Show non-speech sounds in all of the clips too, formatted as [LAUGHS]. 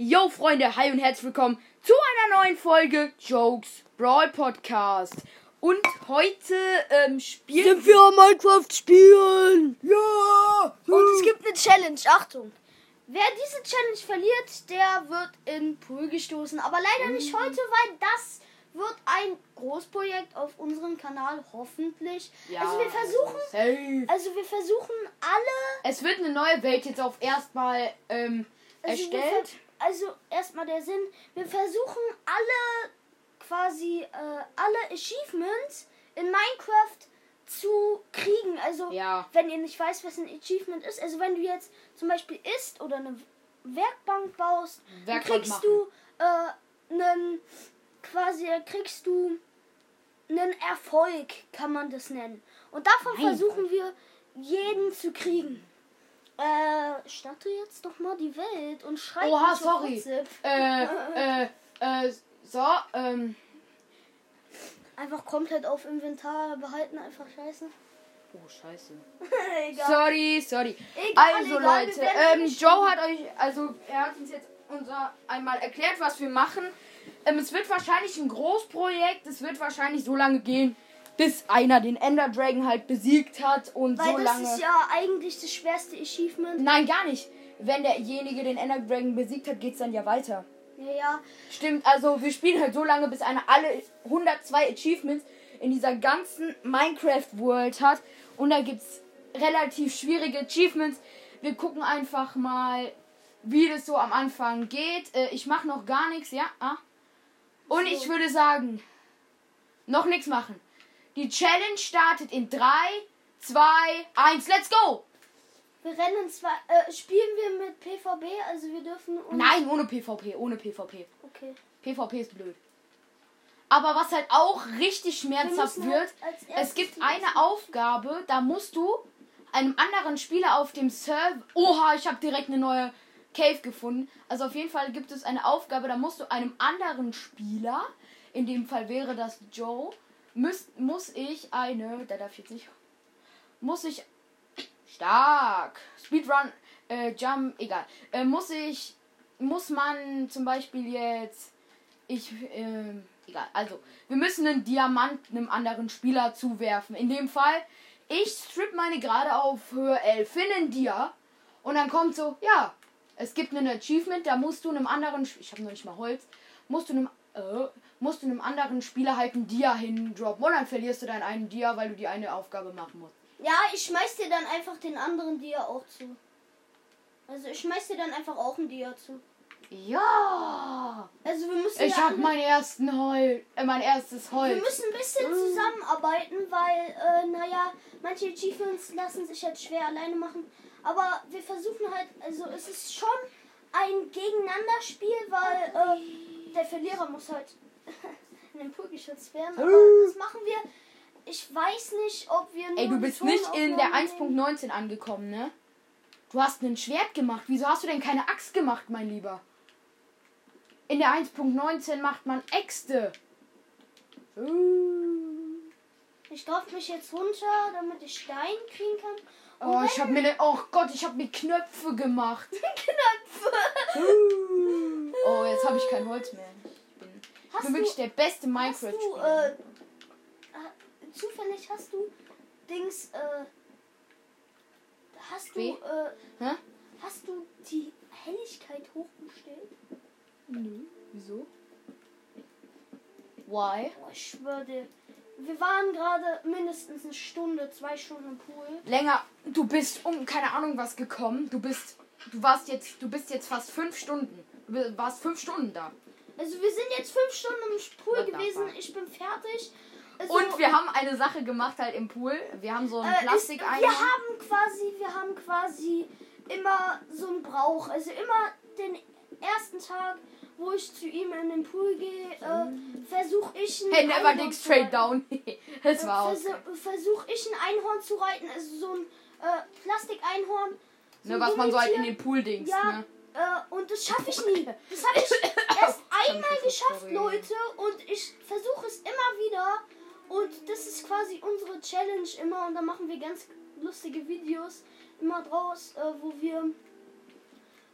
Yo Freunde, hi und herzlich willkommen zu einer neuen Folge Jokes Brawl Podcast. Und heute ähm, spielen Sind wir am Minecraft spielen? Ja! Und es gibt eine Challenge. Achtung. Wer diese Challenge verliert, der wird in Pool gestoßen. Aber leider nicht heute, weil das wird ein Großprojekt auf unserem Kanal, hoffentlich. Ja, also wir versuchen, Safe. also wir versuchen alle Es wird eine neue Welt jetzt auf erstmal ähm, also erstellt. Also erstmal der Sinn, wir versuchen alle quasi äh, alle Achievements in Minecraft zu kriegen. Also Ja. wenn ihr nicht weißt, was ein Achievement ist, also wenn du jetzt zum Beispiel isst oder eine Werkbank baust, dann Werkbank kriegst machen. du äh, einen quasi kriegst du einen Erfolg, kann man das nennen. Und davon Mein versuchen wir jeden zu kriegen. Äh, starte jetzt doch mal die Welt und schreib Oha, sorry. Äh, äh, äh, so, ähm. Einfach komplett auf Inventar behalten, einfach scheiße. Oh, scheiße. [LAUGHS] Sorry, sorry. Egal, also egal, Leute, ähm, Joe hat euch, also er hat uns jetzt unser einmal erklärt, was wir machen. Ähm, es wird wahrscheinlich ein Großprojekt. Es wird wahrscheinlich so lange gehen, bis einer den Ender Dragon halt besiegt hat und Weil so das lange. ist ja eigentlich das schwerste Achievement. Nein, gar nicht. Wenn derjenige den Ender Dragon besiegt hat, geht's dann ja weiter. Ja, ja. Stimmt, also wir spielen halt so lange, bis einer alle 102 Achievements in dieser ganzen Minecraft World hat. Und da gibt's relativ schwierige Achievements. Wir gucken einfach mal, wie das so am Anfang geht. Äh, ich mache noch gar nichts, ja? Ah. Und So. ich würde sagen, noch nichts machen. Die Challenge startet in 3, 2, 1, let's go! Wir rennen zwar. Äh, spielen wir mit PvB, also wir dürfen. Nein, ohne PvP, ohne PvP. Okay. PvP ist blöd. Aber was halt auch richtig schmerzhaft wird, halt als es gibt eine Aufgabe, da musst du einem anderen Spieler auf dem Server. Oha, ich habe direkt eine neue Cave gefunden. Also auf jeden Fall gibt es eine Aufgabe, da musst du einem anderen Spieler, in dem Fall wäre das Joe, muss, muss ich eine, da darf jetzt nicht, muss ich stark Speedrun, äh, Jump, egal, äh, muss ich, muss man zum Beispiel jetzt ich, ähm, egal. Also, wir müssen einen Diamant einem anderen Spieler zuwerfen. In dem Fall, ich strip meine gerade auf Höhe 11, finde einen Dia. Und dann kommt so, ja, es gibt ein Achievement, da musst du einem anderen, ich habe noch nicht mal Holz, musst du einem, äh, musst du einem anderen Spieler halt einen Dia hindroppen. Und dann verlierst du deinen einen Dia, weil du die eine Aufgabe machen musst. Ja, ich schmeiß dir dann einfach den anderen Dia auch zu. Also ich schmeiß dir dann einfach auch ein Dia zu. Ja! Also wir müssen Ich ja alle- meinen ersten Holz, äh, mein erstes wir Holz. müssen ein bisschen zusammenarbeiten, weil, äh, naja, manche Achievements lassen sich halt schwer alleine machen. Aber wir versuchen halt, also es ist schon ein Gegeneinanderspiel, weil äh, der Verlierer muss halt [LAUGHS] in den Pool geschützt werden. Aber das machen wir. Ich weiß nicht, ob wir Ey, du bist nicht in der Tonaufnahmen nehmen. 1.19 angekommen, ne? Du hast ein Schwert gemacht. Wieso hast du denn keine Axt gemacht, mein Lieber? In der 1.19 macht man Äxte. Uh. Ich drauf mich jetzt runter, damit ich Stein kriegen kann. Oh, ich hab mir ne, oh Gott, ich hab mir Knöpfe gemacht. [LAUGHS] Knöpfe. Oh, jetzt habe ich kein Holz mehr. Ich bin, ich bin wirklich der beste Hast du, Minecraft-Spieler. äh, äh, zufällig hast du Dings, äh, hast du, äh, Hä? hast du die Helligkeit hochgestellt? Nö, wieso? Why? Oh, ich schwöre dir. Wir waren gerade mindestens eine Stunde, zwei Stunden im Pool. Länger, du bist um keine Ahnung was gekommen. Du bist, du warst jetzt, du bist jetzt fast fünf Stunden. Warst fünf Stunden da. Also wir sind jetzt fünf Stunden im Pool gewesen. fuck? Ich bin fertig. Also, Und wir haben eine Sache gemacht halt im Pool. Wir haben so einen Äh, Plastik ist, wir haben quasi, wir haben quasi immer so einen Brauch. Also immer den ersten Tag, wo ich zu ihm in den Pool gehe, äh, versuche ich ein Hey, never dig straight down. [LAUGHS] das war aus. Versuche versuch ich ein Einhorn zu reiten, also so ein äh, Plastikeinhorn. So Ne, ein was man so halt in den Pool dings, Ja, ne? Äh, und das schaffe ich nie. Das habe ich [LAUGHS] erst einmal geschafft. Leute. Und ich versuche es immer wieder. Und das ist quasi unsere Challenge immer. Und da machen wir ganz lustige Videos immer draus, äh, wo wir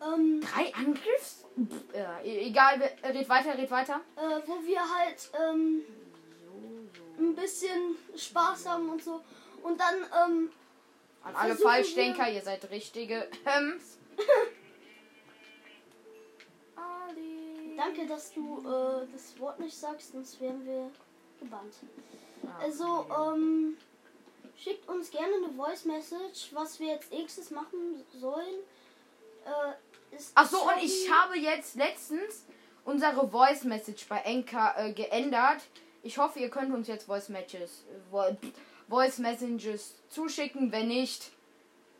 Ähm, Drei Angriffs? Pff, Ja, e- egal, we- red weiter, red weiter. äh, wo wir halt ähm, ein bisschen Spaß haben und so. Und dann, ähm, An alle Falschdenker, ihr seid richtige [LAUGHS] danke, dass du äh, das Wort nicht sagst, sonst wären wir gebannt. Ah, Also, ähm, schickt uns gerne eine Voice Message, was wir jetzt nächstes machen sollen. Äh, ist Ach so, und ich habe jetzt letztens unsere Voice Message bei Enka äh, geändert. Ich hoffe, ihr könnt uns jetzt Voice Matches, äh, Vo- Voice Messages zuschicken. Wenn nicht,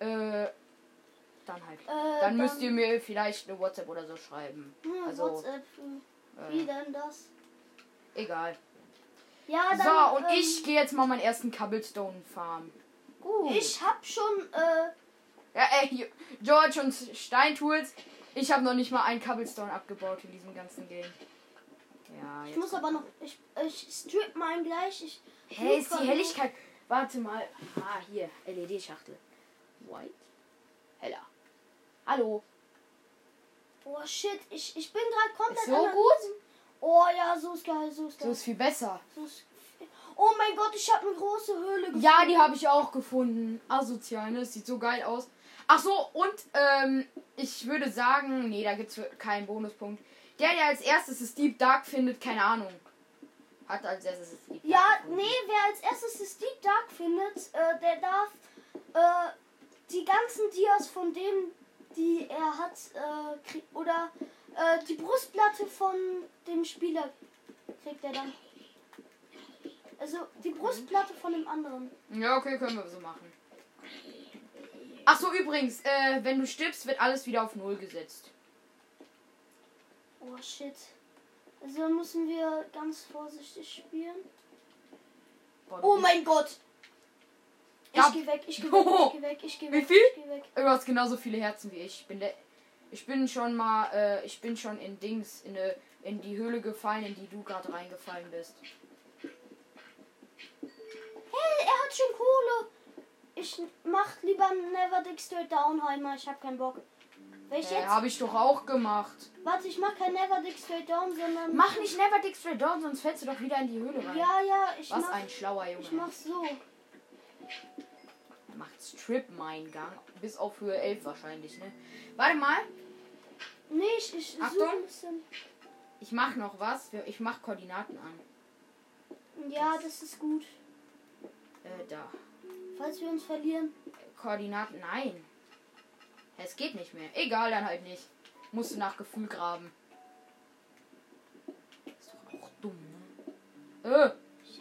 äh, dann halt. Äh, Dann müsst ihr mir vielleicht eine WhatsApp oder so schreiben. Hm, also, WhatsApp. äh, Wie Äh, denn das? egal. Ja, dann. So, und ähm, ich gehe jetzt mal meinen ersten Cobblestone Farm. Gut. Ich hab schon. Äh, Ja, ey, George und Steintools. Ich habe noch nicht mal einen Cobblestone abgebaut in diesem ganzen Game. Ja, ich muss aber noch. Ich, ich strip meinen gleich. Ich, Hey, ist die Helligkeit. Warte mal. Ah, hier, LED-Schachtel. White. Hallo. Oh shit, ich, ich bin gerade komplett. Ist so gut? Oh ja, so ist geil, so ist So geil. ist viel besser. So ist, oh mein Gott, ich habe eine große Höhle gefunden. Ja, die habe ich auch gefunden. Asozial, ne? Das sieht so geil aus. Ach so, und ähm, ich würde sagen, nee, da gibt's keinen Bonuspunkt. Der, der als erstes das Deep Dark findet, keine Ahnung. Hat als erstes das Deep Dark Ja, gefunden. nee, wer als erstes das Deep Dark findet, äh, der darf äh, die ganzen Dias von denen, die er hat, äh, krieg, oder äh, die Brustplatte von dem Spieler kriegt er dann. Also die Brustplatte von dem anderen. Ja, okay, können wir so machen. Ach so, übrigens, äh, wenn du stirbst, wird alles wieder auf Null gesetzt. Oh shit. Also müssen wir ganz vorsichtig spielen. Boah, Oh mein Gott! Ich geh weg, ich geh weg, ich geh weg, ich geh Wie weg. viel? Ich geh weg. Du hast genauso viele Herzen wie ich. Ich bin der. Ich bin schon mal, äh, ich bin schon in Dings, in, eine, in die Höhle gefallen, in die du gerade reingefallen bist. Hey, er hat schon Kohle. Ich mach lieber Never Dig Straight Downheimer. Ich hab keinen Bock. Welch Äh, jetzt? habe ich doch auch gemacht. Warte, ich mach kein Never Dig Straight Down, sondern. Mach nicht Never Dig Straight Down, sonst fällst du doch wieder in die Höhle rein. Ja, ja, ich Was mach. ein schlauer Junge. Ich mach so. Macht Strip-Mine-Gang. Bis auf Höhe 11 wahrscheinlich, ne? Warte mal. Nee, ich, ich Achtung. ein bisschen. Ich mach noch was. Ich mach Koordinaten an. Ja, das ist gut. Äh, da. Falls wir uns verlieren. Koordinaten, nein. Es geht nicht mehr. Egal, dann halt nicht. Musst du nach Gefühl graben. Ist doch auch dumm, ne? Äh,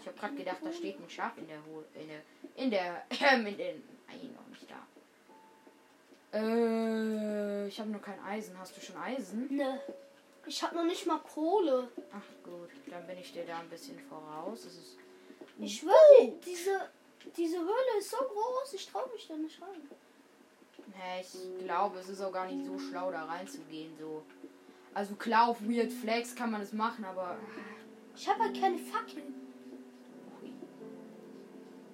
ich habe gerade gedacht, da steht ein Schaf in der Ho in der in der [LAUGHS] ähm, in den nein, noch nicht da. Äh, ich habe nur kein Eisen. Hast du schon Eisen? Ne. Ich hab noch nicht mal Kohle. Ach gut, dann bin ich dir da ein bisschen voraus. Es ist Ich schwöre, diese, diese Höhle ist so groß, ich trau mich da nicht rein. Hä, ich glaube, es ist auch gar nicht so schlau, da reinzugehen. So. Also klar, auf Weird Flags kann man es machen, aber. Ich habe halt keine Fackeln.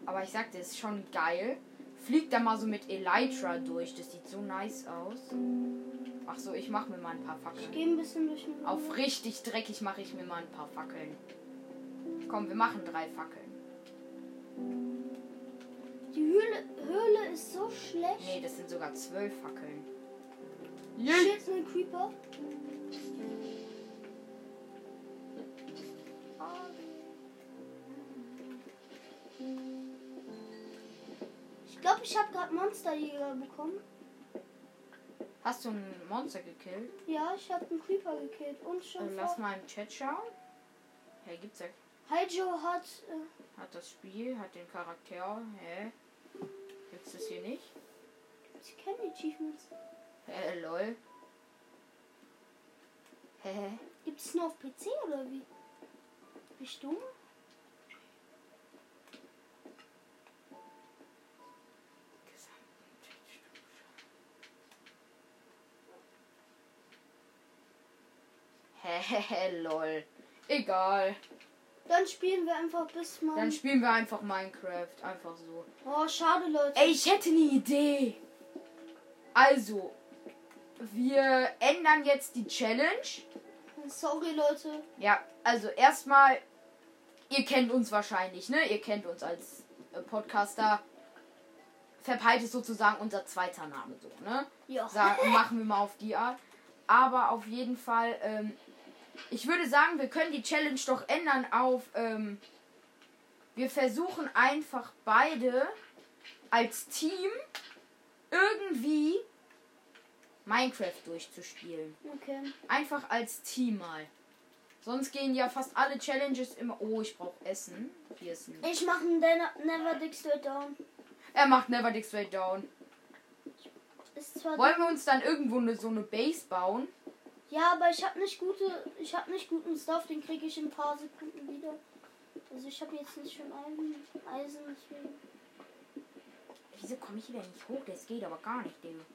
Aber ich sagte, es ist schon geil. Fliegt da mal so mit Elytra durch. Das sieht so nice aus. Ach so, ich mache mir mal ein paar Ich Fackeln. gehe ein bisschen durch den Auf richtig dreckig mache ich mir mal ein paar Fackeln. Komm, wir machen drei Fackeln. Die Höhle, Höhle ist so schlecht. Nee, das sind sogar zwölf Fackeln. Shit, ein Creeper. Glaube, ich habe gerade Monsterjäger bekommen. Hast du ein Monster gekillt? Ja, ich habe einen Creeper gekillt und schon Äh, lass mal im Chat schauen. Hey, gibt's ja Haijo hat. Äh, Hat das Spiel, hat den Charakter. Hä? Gibt's das hier nicht? ich kenne die Achievements. Hä, lol. Hä? Gibt es nur auf PC oder wie? Ich dumm? Hä, lol. Egal. Dann spielen wir einfach bis man. Dann spielen wir einfach Minecraft. Einfach so. oh, schade, Leute. Ey, ich hätte eine Idee. Also, wir ändern jetzt die Challenge. Sorry, Leute. Ja, also erstmal, ihr kennt uns wahrscheinlich, ne? Ihr kennt uns als äh, Podcaster. Verpeilt ist sozusagen unser zweiter Name so, ne? Ja. Sagen, machen wir mal auf die Art. Aber auf jeden Fall, ähm, ich würde sagen, wir können die Challenge doch ändern auf, ähm, wir versuchen einfach beide als Team irgendwie Minecraft durchzuspielen. Okay. Einfach als Team mal. Sonst gehen ja fast alle Challenges immer. Oh, ich brauche Essen. Hier ist ein. Ich mache Never Dig Straight Down. Er macht Never Dig Straight Down. Wollen wir uns dann irgendwo eine, so eine Base bauen? Ja, aber ich habe nicht gute, ich habe nicht guten Stuff, den kriege ich in ein paar Sekunden wieder. Also ich habe jetzt nicht schon Eisen, Eisen deswegen. Wieso komme ich hier denn nicht hoch? Das geht aber gar nicht, Digga.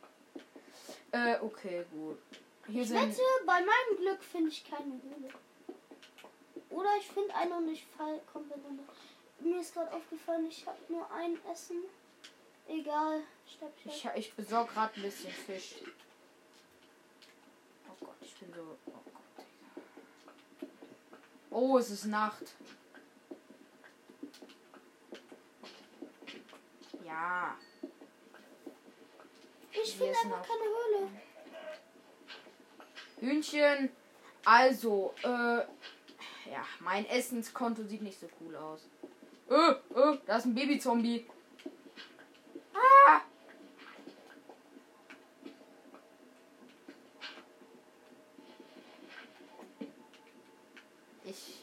Äh, okay, gut. Hier Ich wette, bei meinem Glück finde ich keine Höhle. Oder ich finde eine und ich fall komplett runter. Mir ist gerade aufgefallen, ich habe nur ein Essen. Egal, Ich, stopp. ich besorge gerade ein bisschen Fisch. Oh bin so. Oh Gott. Digga. Oh, es ist Nacht. Ja. Ich finde einfach keine Höhle. Hühnchen. Also, äh. Ja, mein Essenskonto sieht nicht so cool aus. Äh, äh, da ist ein Babyzombie. Ah!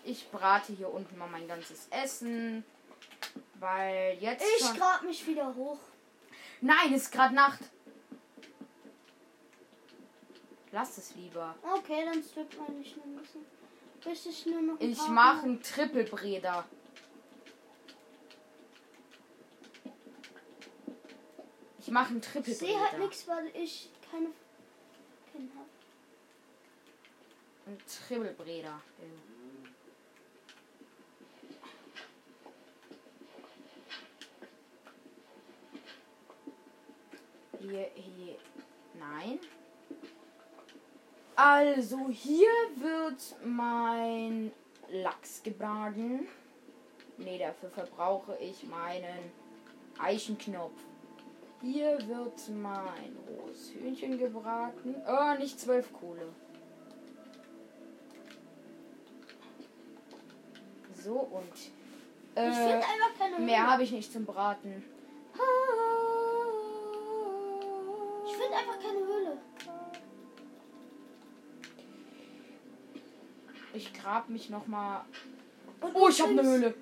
Ich, brate hier unten mal mein ganzes Essen. Weil jetzt. Ich grab mich wieder hoch. Nein, es ist gerade Nacht. Lass es lieber. Okay, dann strippt man nicht nur ein bisschen. Bis ich nur noch ein Ich mache einen Trippelbreder. Ich mache einen Ich sehe halt nichts, weil ich keine habe. Ein Trippelbreder. Hier, hier. Nein. Also, hier wird mein Lachs gebraten. Nee, dafür verbrauche ich meinen Eichenknopf. Hier wird mein rohes Hühnchen gebraten. Oh, nicht zwölf Kohle. So und ich äh, mehr habe ich nicht zum Braten. Ich grab mich noch mal. Und Oh, ich habe eine Höhle.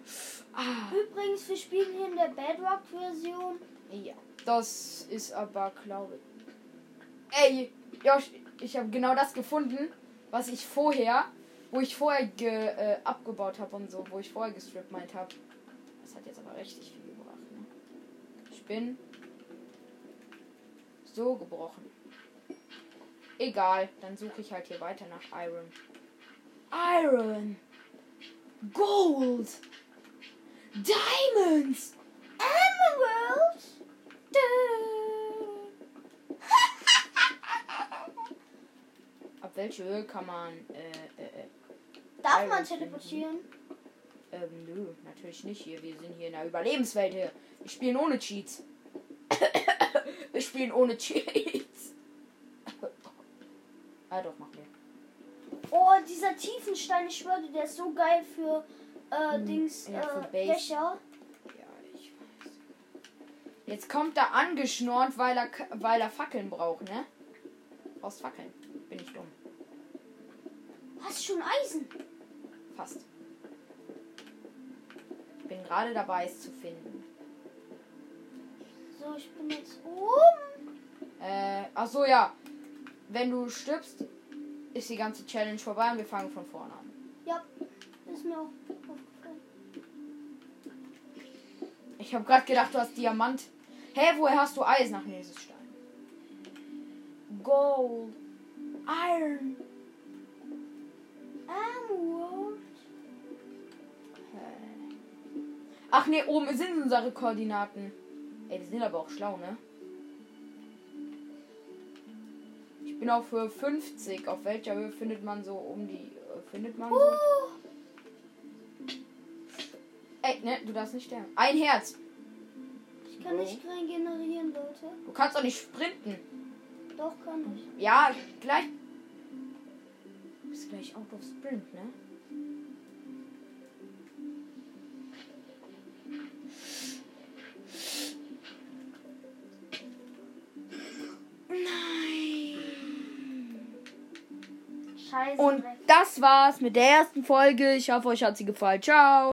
Ah, Übrigens, wir spielen hier in der Bedrock-Version. ja, das ist aber glaube ich. Ey, Josh, ich habe genau das gefunden, was ich vorher, wo ich vorher ge, äh, abgebaut habe und so, wo ich vorher gestrippt meint habe. Das hat jetzt aber richtig viel gebracht. Ne? Ich bin so gebrochen. Egal, dann suche ich halt hier weiter nach Iron. Iron. Gold. Diamonds. Emerald! Ab welche Höhe kann man äh, äh, äh, Darf Iron man teleportieren? Ähm, nö, natürlich nicht hier. Wir sind hier in der Überlebenswelt hier. Wir spielen ohne Cheats. [COUGHS] wir spielen ohne Cheats. [COUGHS] ah, doch, dieser Tiefenstein, ich schwöre, der ist so geil für äh, Hm, Dings, ja, für äh, Base. Dächer. Ja, ich weiß. Jetzt kommt er angeschnorrt, weil er, weil er Fackeln braucht, ne? Brauchst Fackeln. Bin ich dumm. Hast du schon Eisen? Fast. Ich bin gerade dabei, es zu finden. So, ich bin jetzt oben. Äh, ach so, ja. Wenn du stirbst, ist die ganze Challenge vorbei und wir fangen von vorne an. Ja, ist mir auch aufgefallen. Ich habe gerade gedacht, du hast Diamant. Hä, woher hast du Eisen? Ach nee, es ist Stein. Gold. Iron. Emerald. Ach nee, oben sind unsere Koordinaten. Ey, die sind aber auch schlau, ne? Ich bin auf Höhe 50. Auf welcher Höhe findet man so um die. Äh, findet man so? Oh, Ey, ne, du darfst nicht sterben. Ein Herz. ich kann nicht regenerieren, Leute. Du kannst doch nicht sprinten. Doch, kann ich. Ja, gleich. Du bist gleich out of sprint, ne? Und das war's mit der ersten Folge. Ich hoffe, euch hat sie gefallen. Ciao.